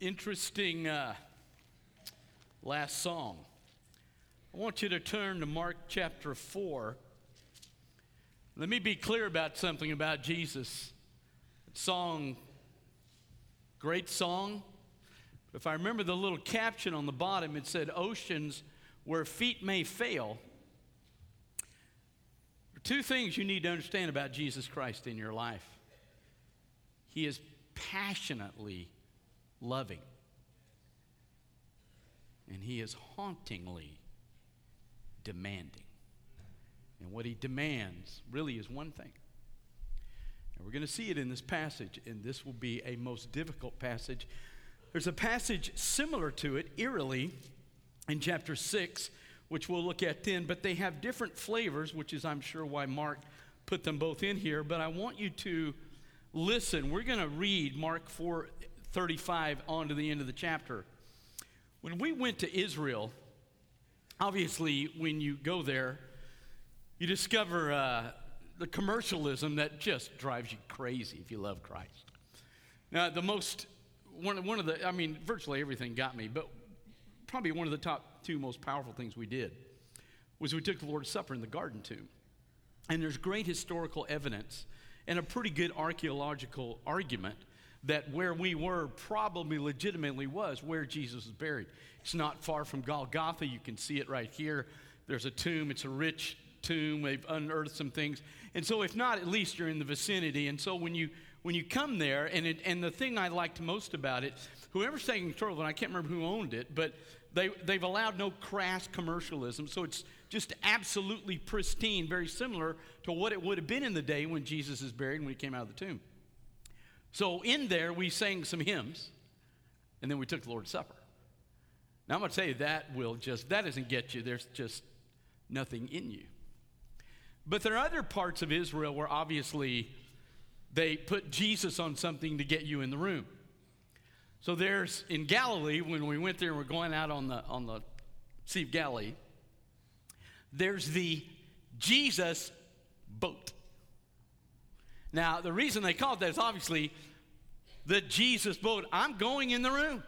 interesting uh, last song. I want you to turn to Mark chapter 4. Let me be clear about something about Jesus. Song, great song. If I remember the little caption on the bottom, it said, Oceans where feet may fail. Two things you need to understand about Jesus Christ in your life. He is passionately loving. And he is hauntingly demanding. And what he demands really is one thing. And we're going to see it in this passage, and this will be a most difficult passage. There's a passage similar to it, eerily, in chapter 6, which we'll look at then, but they have different flavors, which is, I'm sure, why Mark put them both in here. But I want you to listen. We're going to read Mark 4 35 on to the end of the chapter. When we went to Israel, obviously, when you go there, you discover uh, the commercialism that just drives you crazy if you love Christ. Now, the most, one, one of the, I mean, virtually everything got me, but probably one of the top two most powerful things we did was we took the Lord's Supper in the garden tomb. And there's great historical evidence and a pretty good archaeological argument that where we were probably legitimately was where Jesus was buried. It's not far from Golgotha. You can see it right here. There's a tomb, it's a rich tomb. They've unearthed some things. And so, if not, at least you're in the vicinity. And so, when you when you come there, and, it, and the thing I liked most about it, whoever's taking control of it, I can't remember who owned it, but they, they've allowed no crass commercialism. So it's just absolutely pristine, very similar to what it would have been in the day when Jesus is buried when he came out of the tomb. So in there, we sang some hymns, and then we took the Lord's Supper. Now I'm going to tell you that will just, that doesn't get you. There's just nothing in you. But there are other parts of Israel where obviously they put Jesus on something to get you in the room. So there's in Galilee, when we went there we're going out on the on the Sea of Galilee, there's the Jesus boat. Now, the reason they called that is obviously the Jesus boat. I'm going in the room.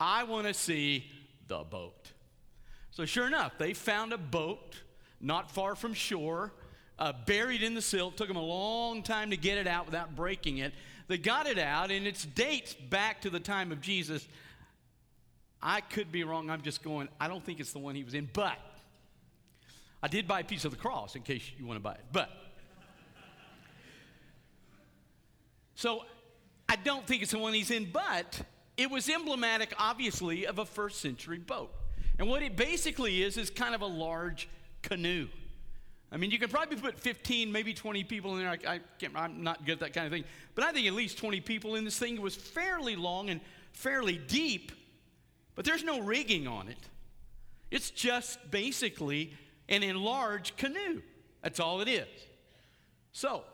I want to see the boat. So, sure enough, they found a boat not far from shore, uh, buried in the silt. Took them a long time to get it out without breaking it. They got it out, and it dates back to the time of Jesus. I could be wrong. I'm just going, I don't think it's the one he was in, but I did buy a piece of the cross in case you want to buy it. But So I don't think it's the one he's in, but it was emblematic, obviously, of a first century boat. And what it basically is, is kind of a large canoe. I mean, you can probably put 15, maybe 20 people in there. I, I am not good at that kind of thing. But I think at least 20 people in this thing. It was fairly long and fairly deep, but there's no rigging on it. It's just basically an enlarged canoe. That's all it is. So,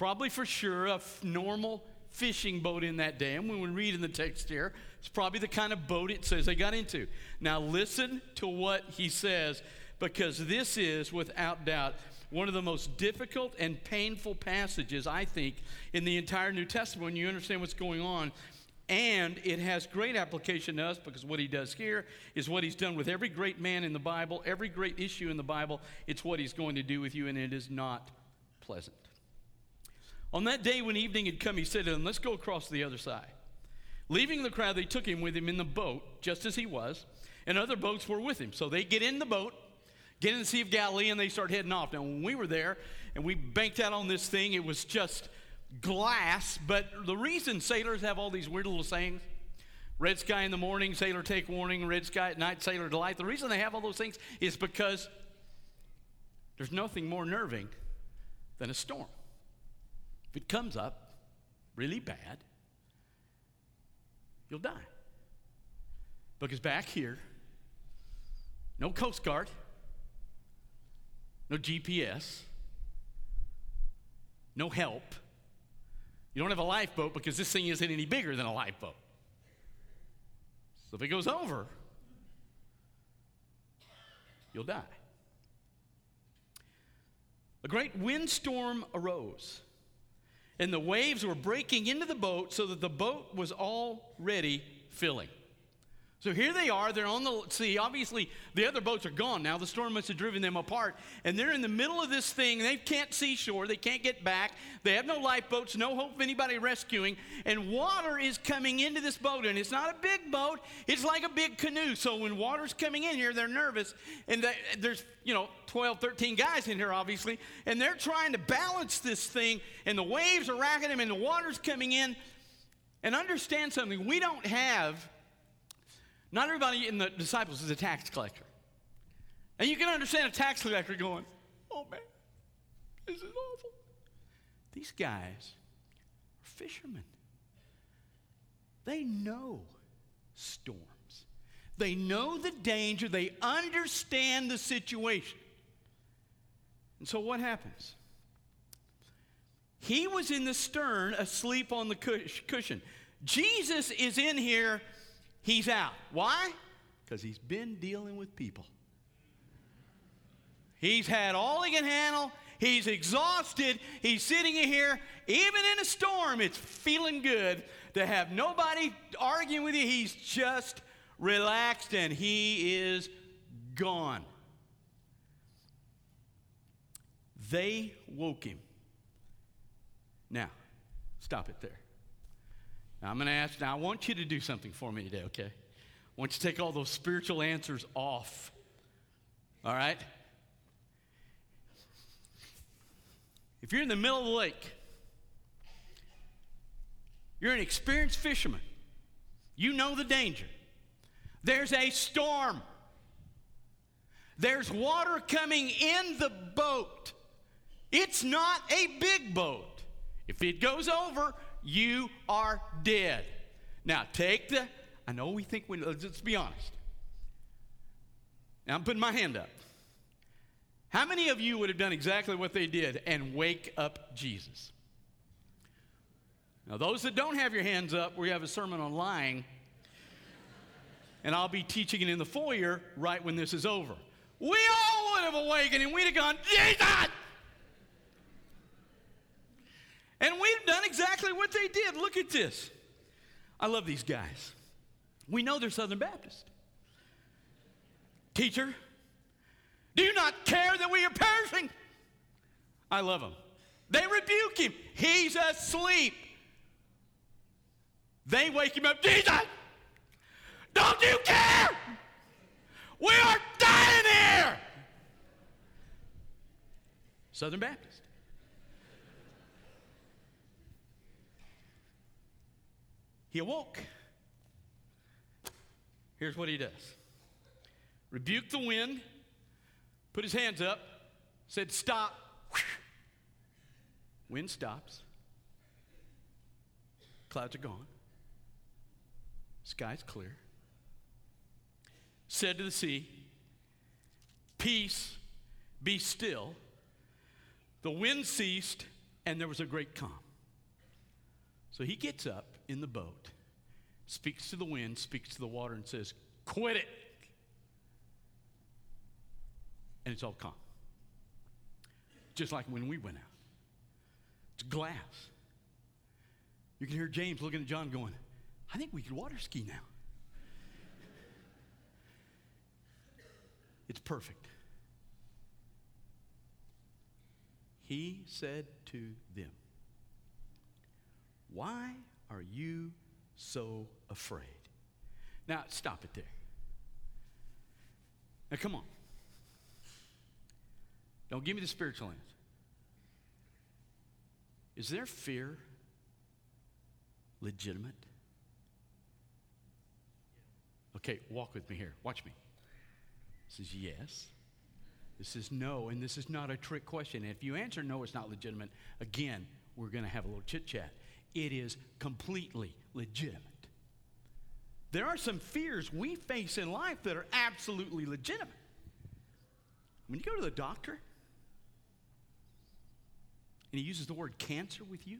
Probably for sure a f- normal fishing boat in that day. And when we read in the text here, it's probably the kind of boat it says they got into. Now, listen to what he says, because this is, without doubt, one of the most difficult and painful passages, I think, in the entire New Testament when you understand what's going on. And it has great application to us because what he does here is what he's done with every great man in the Bible, every great issue in the Bible. It's what he's going to do with you, and it is not pleasant. On that day when evening had come, he said to them, Let's go across to the other side. Leaving the crowd, they took him with him in the boat, just as he was, and other boats were with him. So they get in the boat, get in the Sea of Galilee, and they start heading off. Now, when we were there and we banked out on this thing, it was just glass. But the reason sailors have all these weird little sayings, red sky in the morning, sailor take warning, red sky at night, sailor delight, the reason they have all those things is because there's nothing more nerving than a storm. If it comes up really bad, you'll die. Because back here, no Coast Guard, no GPS, no help. You don't have a lifeboat because this thing isn't any bigger than a lifeboat. So if it goes over, you'll die. A great windstorm arose and the waves were breaking into the boat so that the boat was already filling. So here they are, they're on the sea. Obviously, the other boats are gone now. The storm must have driven them apart. And they're in the middle of this thing. They can't see shore, they can't get back. They have no lifeboats, no hope of anybody rescuing. And water is coming into this boat. And it's not a big boat, it's like a big canoe. So when water's coming in here, they're nervous. And there's, you know, 12, 13 guys in here, obviously. And they're trying to balance this thing. And the waves are racking them, and the water's coming in. And understand something we don't have not everybody in the disciples is a tax collector. And you can understand a tax collector going, oh man, this is awful. These guys are fishermen. They know storms, they know the danger, they understand the situation. And so what happens? He was in the stern asleep on the cushion. Jesus is in here he's out. Why? Because he's been dealing with people. He's had all he can handle. He's exhausted. He's sitting in here, even in a storm, it's feeling good to have nobody arguing with you. He's just relaxed and he is gone. They woke him. Now, stop it there. Now, I'm going to ask, now I want you to do something for me today, okay? I want you to take all those spiritual answers off. All right? If you're in the middle of the lake, you're an experienced fisherman, you know the danger. There's a storm, there's water coming in the boat. It's not a big boat. If it goes over, you are dead. Now, take the, I know we think we, let's be honest. Now, I'm putting my hand up. How many of you would have done exactly what they did and wake up Jesus? Now, those that don't have your hands up, we have a sermon on lying, and I'll be teaching it in the foyer right when this is over. We all would have awakened and we'd have gone, Jesus! And we've done exactly what they did. Look at this. I love these guys. We know they're Southern Baptist. Teacher, do you not care that we are perishing? I love them. They rebuke him. He's asleep. They wake him up. Jesus, don't you care? We are dying here. Southern Baptist. He awoke. Here's what he does rebuked the wind, put his hands up, said, Stop. Wind stops. Clouds are gone. Sky's clear. Said to the sea, Peace, be still. The wind ceased, and there was a great calm. So he gets up in the boat, speaks to the wind, speaks to the water, and says, Quit it. And it's all calm. Just like when we went out. It's glass. You can hear James looking at John going, I think we could water ski now. It's perfect. He said to them, Why are you so afraid? Now, stop it there. Now, come on. Don't give me the spiritual answer. Is their fear legitimate? Okay, walk with me here. Watch me. This is yes. This is no, and this is not a trick question. And if you answer no, it's not legitimate, again, we're going to have a little chit chat it is completely legitimate. There are some fears we face in life that are absolutely legitimate. When you go to the doctor and he uses the word cancer with you,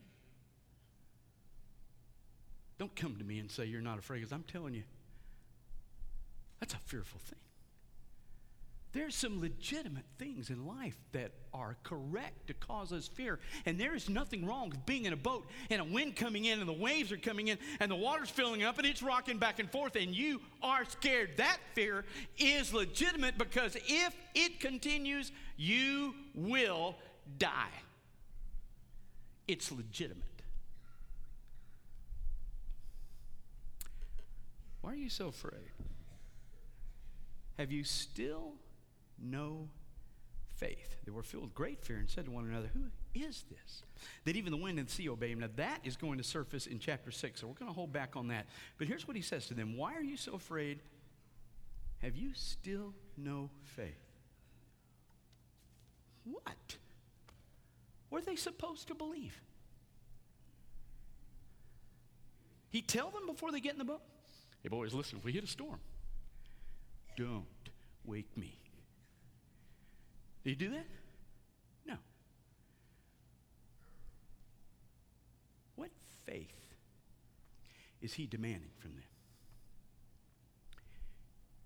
don't come to me and say you're not afraid because I'm telling you, that's a fearful thing. There's some legitimate things in life that are correct to cause us fear. And there is nothing wrong with being in a boat and a wind coming in and the waves are coming in and the water's filling up and it's rocking back and forth and you are scared. That fear is legitimate because if it continues, you will die. It's legitimate. Why are you so afraid? Have you still no faith. They were filled with great fear and said to one another, Who is this? That even the wind and the sea obey him. Now, that is going to surface in chapter 6, so we're going to hold back on that. But here's what he says to them Why are you so afraid? Have you still no faith? What? Were they supposed to believe? He tell them before they get in the boat? Hey, boys, listen, if we hit a storm, don't wake me. Did you do that? No. What faith is he demanding from them?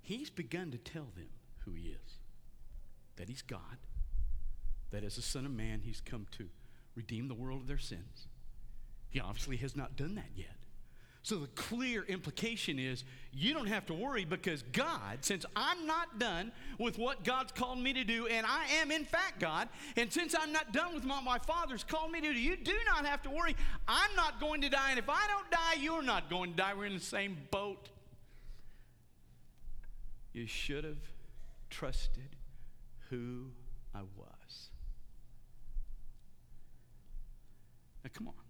He's begun to tell them who he is that he's God, that as a Son of Man, he's come to redeem the world of their sins. He obviously has not done that yet. So the clear implication is you don't have to worry because God, since I'm not done with what God's called me to do, and I am in fact God, and since I'm not done with what my Father's called me to do, you do not have to worry. I'm not going to die, and if I don't die, you're not going to die. We're in the same boat. You should have trusted who I was. Now, come on.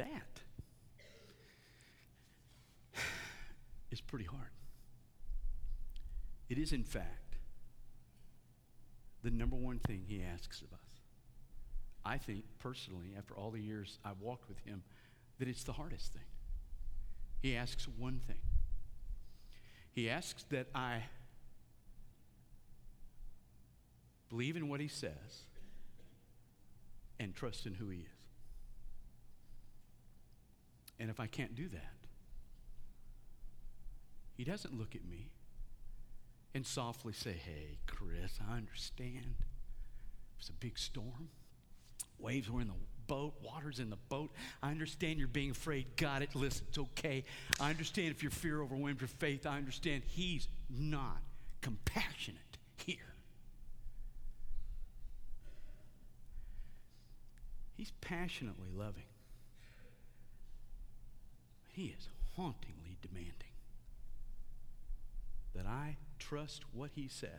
That is pretty hard. It is, in fact, the number one thing he asks of us. I think, personally, after all the years I've walked with him, that it's the hardest thing. He asks one thing. He asks that I believe in what he says and trust in who he is. And if I can't do that, he doesn't look at me and softly say, Hey, Chris, I understand. It's a big storm. Waves were in the boat, water's in the boat. I understand you're being afraid. Got it. Listen, it's okay. I understand if your fear overwhelms your faith. I understand he's not compassionate here. He's passionately loving. He is hauntingly demanding that I trust what He says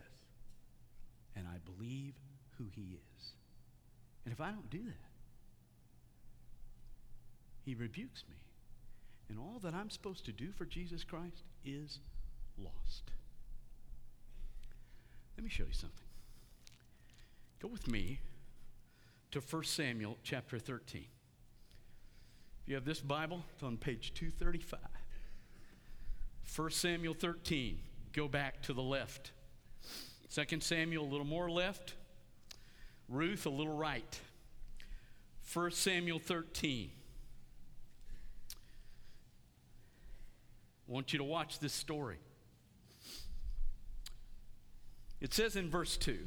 and I believe who He is. And if I don't do that, He rebukes me. And all that I'm supposed to do for Jesus Christ is lost. Let me show you something. Go with me to 1 Samuel chapter 13. If you have this Bible, it's on page 235. 1 Samuel 13, go back to the left. 2 Samuel, a little more left. Ruth, a little right. 1 Samuel 13. I want you to watch this story. It says in verse 2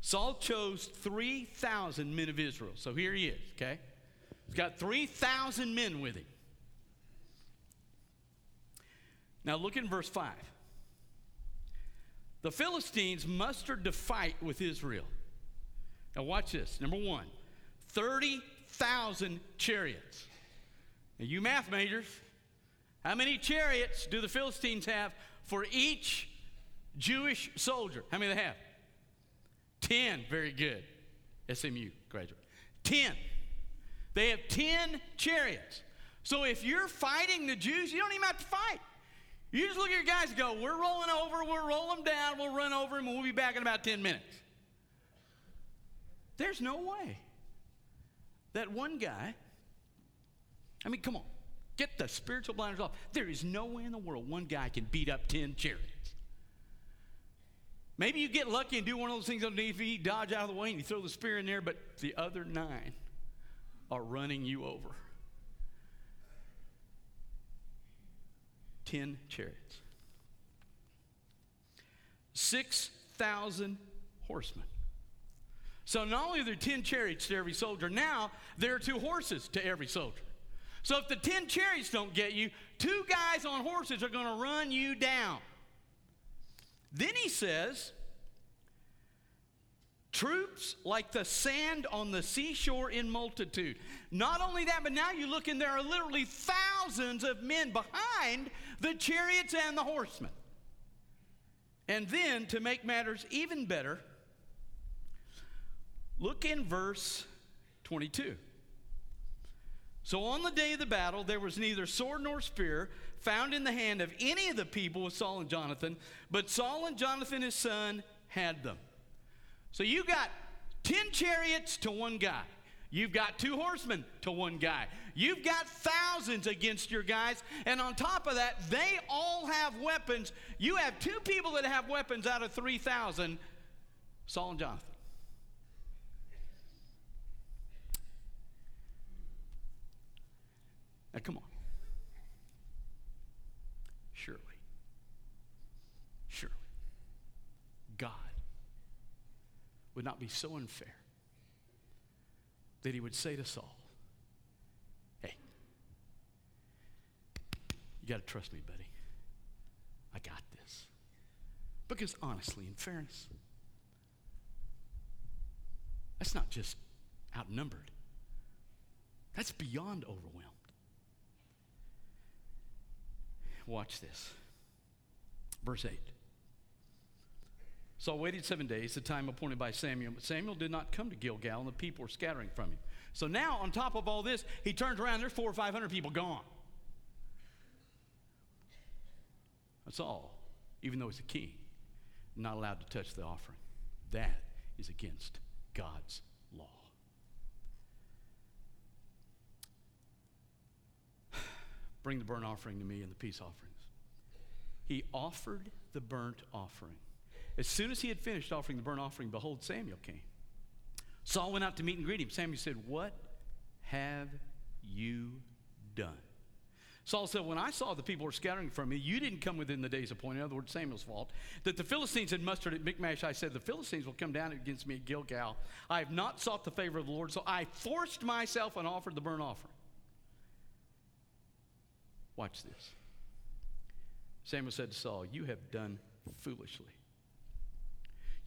Saul chose 3,000 men of Israel. So here he is, okay? He's got 3,000 men with him. Now look in verse 5. The Philistines mustered to fight with Israel. Now watch this. Number one, 30,000 chariots. Now, you math majors, how many chariots do the Philistines have for each Jewish soldier? How many they have? 10. Very good. SMU graduate. 10. They have 10 chariots. So if you're fighting the Jews, you don't even have to fight. You just look at your guys and go, We're rolling over, we'll roll them down, we'll run over them, and we'll be back in about 10 minutes. There's no way that one guy, I mean, come on, get the spiritual blinders off. There is no way in the world one guy can beat up 10 chariots. Maybe you get lucky and do one of those things underneath, you dodge out of the way, and you throw the spear in there, but the other nine are running you over. Ten chariots. 6,000 horsemen. So not only are there 10 chariots to every soldier, now there are two horses to every soldier. So if the 10 chariots don't get you, two guys on horses are going to run you down. Then he says, Troops like the sand on the seashore in multitude. Not only that, but now you look and there are literally thousands of men behind the chariots and the horsemen. And then, to make matters even better, look in verse 22. So on the day of the battle, there was neither sword nor spear found in the hand of any of the people with Saul and Jonathan, but Saul and Jonathan his son had them. So you got 10 chariots to one guy. You've got two horsemen to one guy. You've got thousands against your guys. And on top of that, they all have weapons. You have two people that have weapons out of 3,000 Saul and Jonathan. Now, come on. Surely. Surely. God would not be so unfair that he would say to Saul, Hey, you got to trust me, buddy. I got this. Because honestly, in fairness, that's not just outnumbered, that's beyond overwhelmed. Watch this. Verse 8. Saul waited seven days, the time appointed by Samuel, but Samuel did not come to Gilgal, and the people were scattering from him. So now, on top of all this, he turns around, there's four or five hundred people gone. That's all, even though he's a king, not allowed to touch the offering. That is against God's law. Bring the burnt offering to me and the peace offerings. He offered the burnt offering. As soon as he had finished offering the burnt offering, behold, Samuel came. Saul went out to meet and greet him. Samuel said, What have you done? Saul said, When I saw the people were scattering from me, you didn't come within the days appointed. In other words, Samuel's fault. That the Philistines had mustered at Michmash, I said, The Philistines will come down against me at Gilgal. I have not sought the favor of the Lord, so I forced myself and offered the burnt offering. Watch this. Samuel said to Saul, You have done foolishly.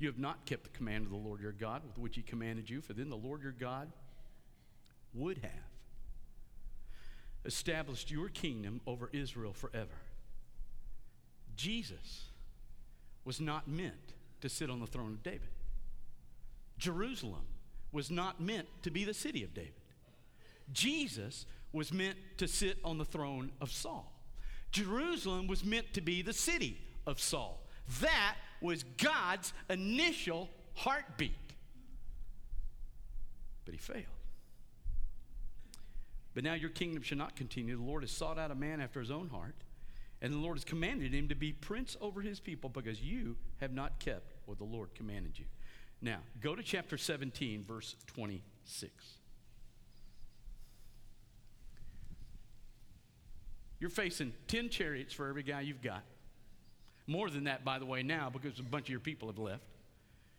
You have not kept the command of the Lord your God with which he commanded you, for then the Lord your God would have established your kingdom over Israel forever. Jesus was not meant to sit on the throne of David. Jerusalem was not meant to be the city of David. Jesus was meant to sit on the throne of Saul. Jerusalem was meant to be the city of Saul. That was God's initial heartbeat. But he failed. But now your kingdom shall not continue. The Lord has sought out a man after his own heart, and the Lord has commanded him to be prince over his people because you have not kept what the Lord commanded you. Now, go to chapter 17, verse 26. You're facing 10 chariots for every guy you've got. More than that, by the way, now because a bunch of your people have left.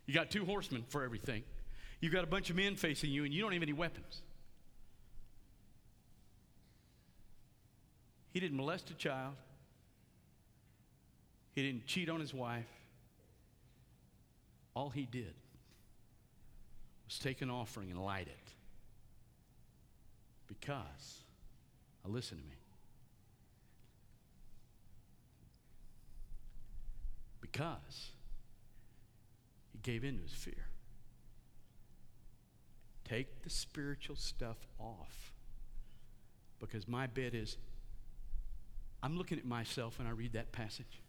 You got two horsemen for everything. You've got a bunch of men facing you, and you don't have any weapons. He didn't molest a child, he didn't cheat on his wife. All he did was take an offering and light it. Because, now listen to me, because he gave in to his fear. Take the spiritual stuff off. Because my bet is, I'm looking at myself when I read that passage.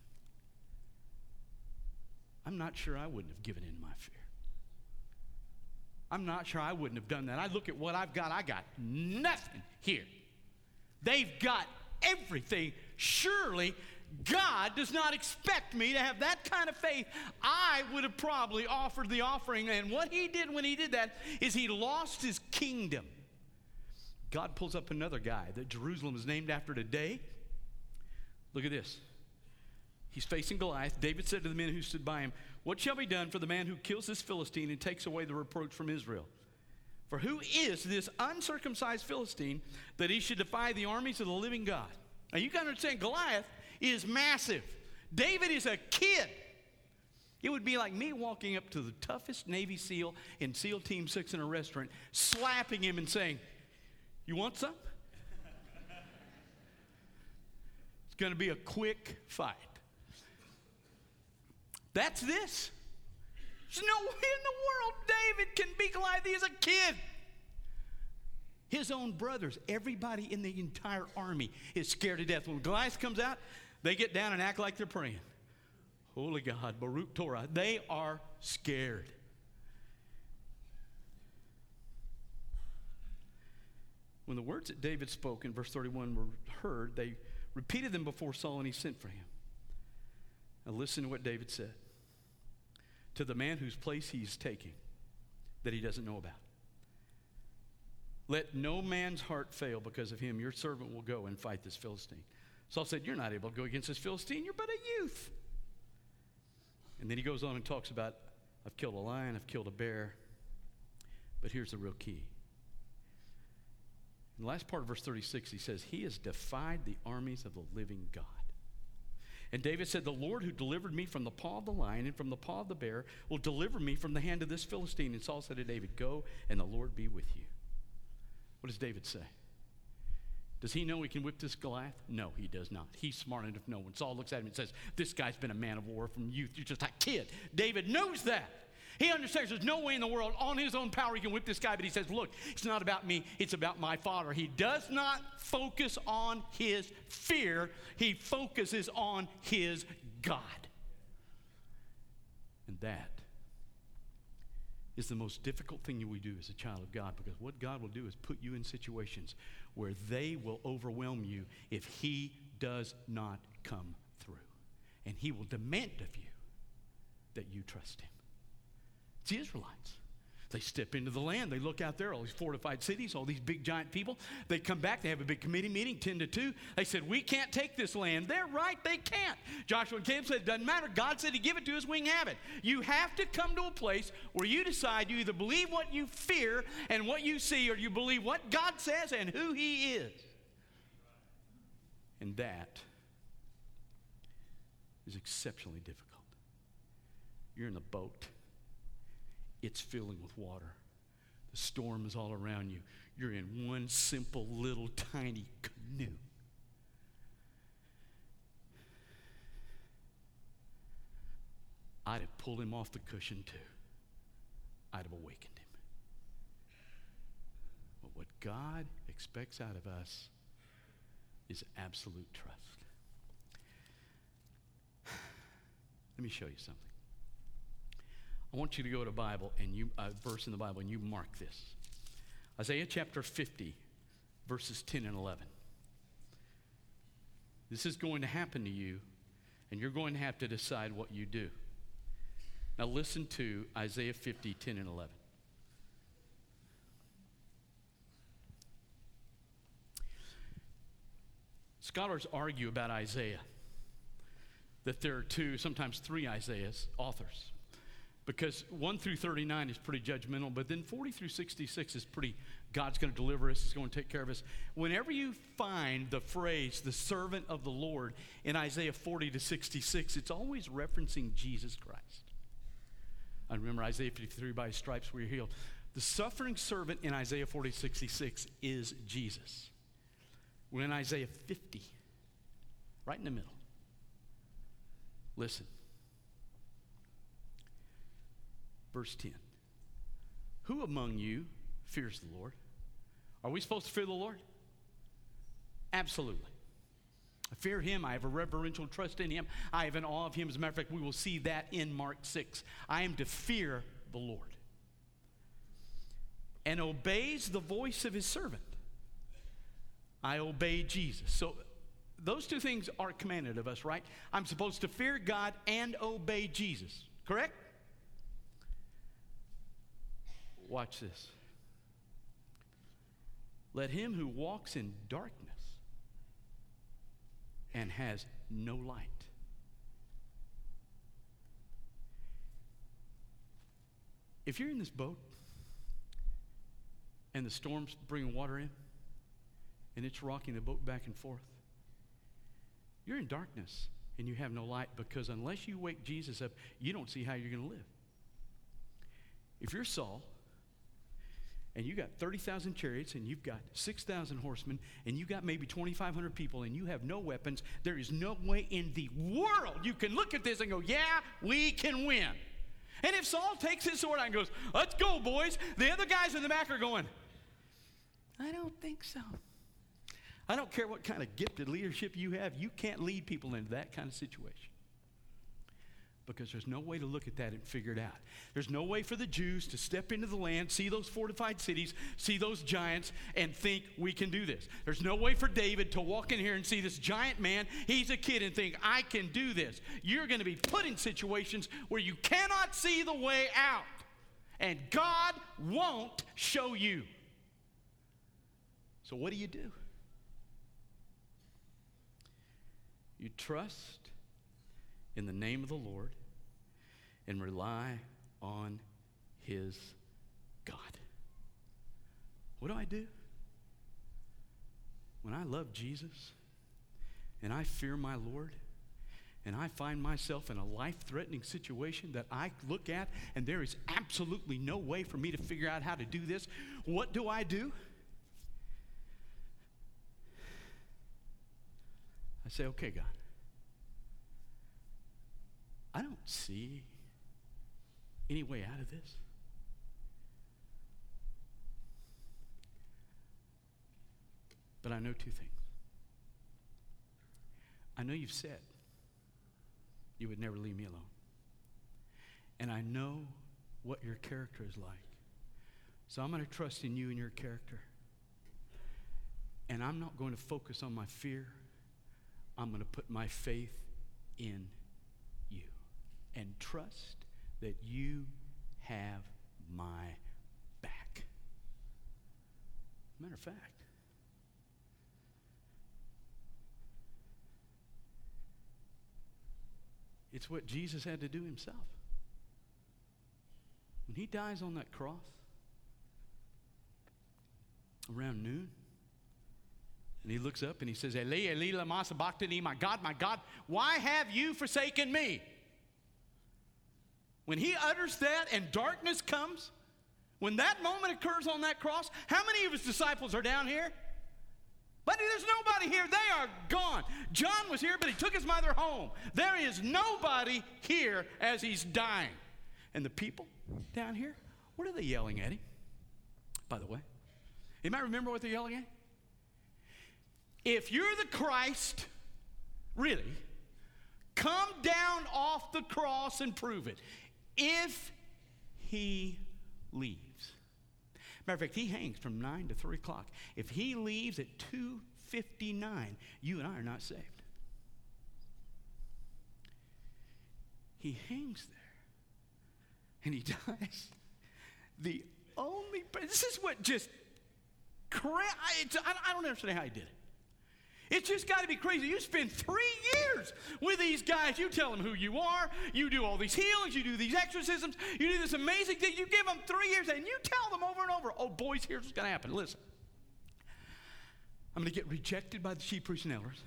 I'm not sure I wouldn't have given in my fear. I'm not sure I wouldn't have done that. I look at what I've got, I got nothing here. They've got everything. Surely God does not expect me to have that kind of faith. I would have probably offered the offering. And what he did when he did that is he lost his kingdom. God pulls up another guy that Jerusalem is named after today. Look at this. He's facing Goliath. David said to the men who stood by him, What shall be done for the man who kills this Philistine and takes away the reproach from Israel? For who is this uncircumcised Philistine that he should defy the armies of the living God? Now you got to understand, Goliath is massive. David is a kid. It would be like me walking up to the toughest Navy SEAL in SEAL Team 6 in a restaurant, slapping him and saying, You want some? it's going to be a quick fight. That's this. There's no way in the world David can be Goliath. He is a kid. His own brothers, everybody in the entire army is scared to death. When Goliath comes out, they get down and act like they're praying. Holy God, Baruch Torah. They are scared. When the words that David spoke in verse 31 were heard, they repeated them before Saul and he sent for him. Now listen to what David said to the man whose place he's taking that he doesn't know about. Let no man's heart fail because of him. Your servant will go and fight this Philistine. Saul said, You're not able to go against this Philistine. You're but a youth. And then he goes on and talks about, I've killed a lion, I've killed a bear. But here's the real key. In the last part of verse 36, he says, He has defied the armies of the living God. And David said, The Lord who delivered me from the paw of the lion and from the paw of the bear will deliver me from the hand of this Philistine. And Saul said to David, Go, and the Lord be with you. What does David say? Does he know he can whip this Goliath? No, he does not. He's smart enough to know. When Saul looks at him and says, This guy's been a man of war from youth, you're just a kid. David knows that. He understands there's no way in the world on his own power he can whip this guy, but he says, Look, it's not about me, it's about my father. He does not focus on his fear, he focuses on his God. And that is the most difficult thing you we do as a child of God because what God will do is put you in situations where they will overwhelm you if He does not come through. And He will demand of you that you trust Him. It's the Israelites. They step into the land. They look out there, all these fortified cities, all these big giant people. They come back. They have a big committee meeting, 10 to 2. They said, We can't take this land. They're right. They can't. Joshua and Caleb said, It doesn't matter. God said to give it to us. We can have it. You have to come to a place where you decide you either believe what you fear and what you see, or you believe what God says and who He is. And that is exceptionally difficult. You're in a boat it's filling with water. The storm is all around you. You're in one simple little tiny canoe. I'd have pulled him off the cushion too. I'd have awakened him. But what God expects out of us is absolute trust. Let me show you something. I want you to go to Bible and you a verse in the Bible and you mark this. Isaiah chapter 50, verses 10 and 11. This is going to happen to you, and you're going to have to decide what you do. Now listen to Isaiah 50, 10 and 11. Scholars argue about Isaiah that there are two, sometimes three Isaiahs, authors because 1 through 39 is pretty judgmental, but then 40 through 66 is pretty, God's going to deliver us, He's going to take care of us. Whenever you find the phrase, the servant of the Lord, in Isaiah 40 to 66, it's always referencing Jesus Christ. I remember Isaiah 53, by his stripes we are healed. The suffering servant in Isaiah 40 66 is Jesus. We're in Isaiah 50, right in the middle. Listen. Verse 10. Who among you fears the Lord? Are we supposed to fear the Lord? Absolutely. I fear him. I have a reverential trust in him. I have an awe of him. As a matter of fact, we will see that in Mark 6. I am to fear the Lord and obeys the voice of his servant. I obey Jesus. So those two things are commanded of us, right? I'm supposed to fear God and obey Jesus, correct? Watch this. Let him who walks in darkness and has no light. If you're in this boat and the storm's bringing water in and it's rocking the boat back and forth, you're in darkness and you have no light because unless you wake Jesus up, you don't see how you're going to live. If you're Saul and you got 30,000 chariots and you've got 6,000 horsemen and you got maybe 2,500 people and you have no weapons, there is no way in the world you can look at this and go, yeah, we can win. And if Saul takes his sword out and goes, let's go, boys, the other guys in the back are going, I don't think so. I don't care what kind of gifted leadership you have, you can't lead people into that kind of situation. Because there's no way to look at that and figure it out. There's no way for the Jews to step into the land, see those fortified cities, see those giants, and think we can do this. There's no way for David to walk in here and see this giant man, he's a kid, and think, I can do this. You're going to be put in situations where you cannot see the way out. And God won't show you. So, what do you do? You trust in the name of the Lord and rely on His God. What do I do? When I love Jesus and I fear my Lord and I find myself in a life threatening situation that I look at and there is absolutely no way for me to figure out how to do this, what do I do? I say, okay, God, I don't see any way out of this. But I know two things. I know you've said you would never leave me alone. And I know what your character is like. So I'm going to trust in you and your character. And I'm not going to focus on my fear. I'm going to put my faith in and trust that you have my back. Matter of fact, it's what Jesus had to do himself. When he dies on that cross around noon, and he looks up and he says, Eli, Eli, lama sabachthani, my God, my God, why have you forsaken me? When he utters that and darkness comes, when that moment occurs on that cross, how many of his disciples are down here? But there's nobody here. They are gone. John was here, but he took his mother home. There is nobody here as he's dying. And the people down here, what are they yelling at him? By the way, you might remember what they're yelling at? If you're the Christ, really, come down off the cross and prove it. If he leaves. Matter of fact, he hangs from 9 to 3 o'clock. If he leaves at 2.59, you and I are not saved. He hangs there. And he dies. The only, this is what just, I don't understand how he did it. It's just got to be crazy. You spend three years with these guys. You tell them who you are. You do all these healings. You do these exorcisms. You do this amazing thing. You give them three years and you tell them over and over, oh, boys, here's what's going to happen. Listen. I'm going to get rejected by the chief priests and elders.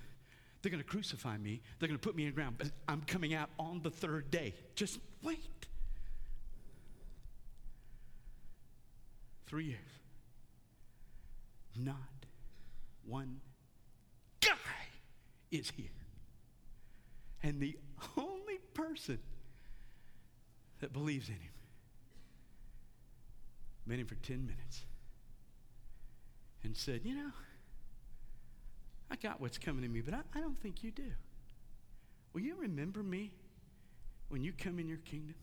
They're going to crucify me. They're going to put me in the ground. But I'm coming out on the third day. Just wait. Three years. Not one is here. And the only person that believes in him met him for 10 minutes and said, You know, I got what's coming to me, but I, I don't think you do. Will you remember me when you come in your kingdom?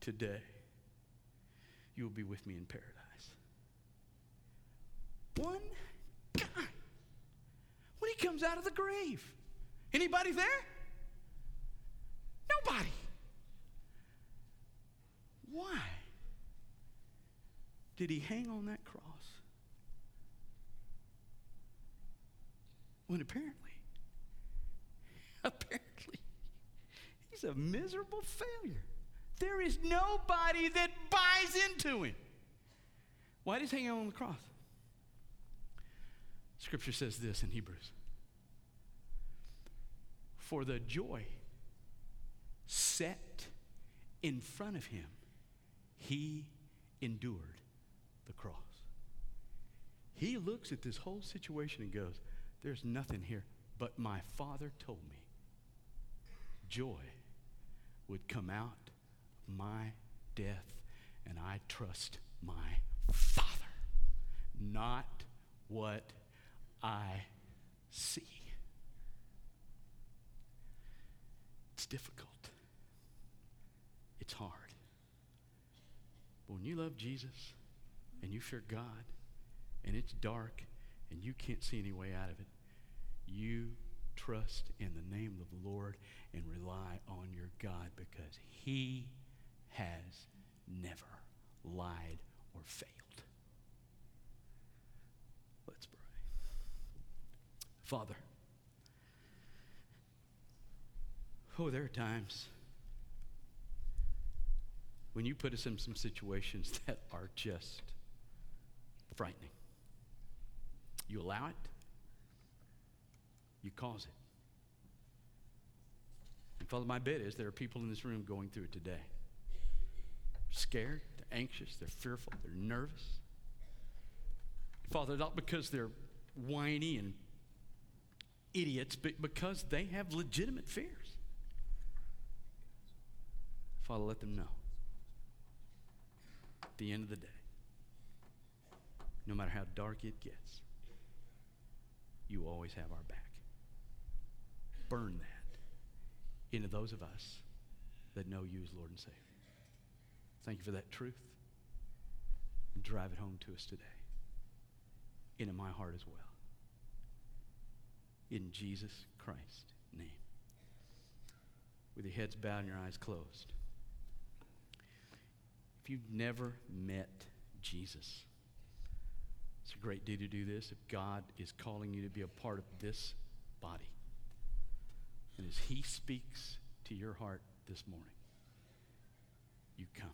Today, you will be with me in paradise. One comes out of the grave, anybody there? Nobody. Why did he hang on that cross? When apparently, apparently, he's a miserable failure. There is nobody that buys into him. Why does he hang on the cross? Scripture says this in Hebrews For the joy set in front of him, he endured the cross. He looks at this whole situation and goes, There's nothing here, but my father told me joy would come out of my death, and I trust my Father, not what I see. It's difficult. It's hard. But when you love Jesus and you fear God and it's dark and you can't see any way out of it, you trust in the name of the Lord and rely on your God because He has never lied or failed. Let's pray. Father, oh, there are times when you put us in some situations that are just frightening. You allow it, you cause it. And Father, my bet is there are people in this room going through it today. They're Scared, they're anxious, they're fearful, they're nervous. Father, not because they're whiny and idiots, but because they have legitimate fears. Father, let them know. At the end of the day, no matter how dark it gets, you always have our back. Burn that into those of us that know you as Lord and Savior. Thank you for that truth. And drive it home to us today. Into my heart as well. In Jesus Christ's name. With your heads bowed and your eyes closed. If you've never met Jesus, it's a great day to do this. If God is calling you to be a part of this body, and as He speaks to your heart this morning, you come.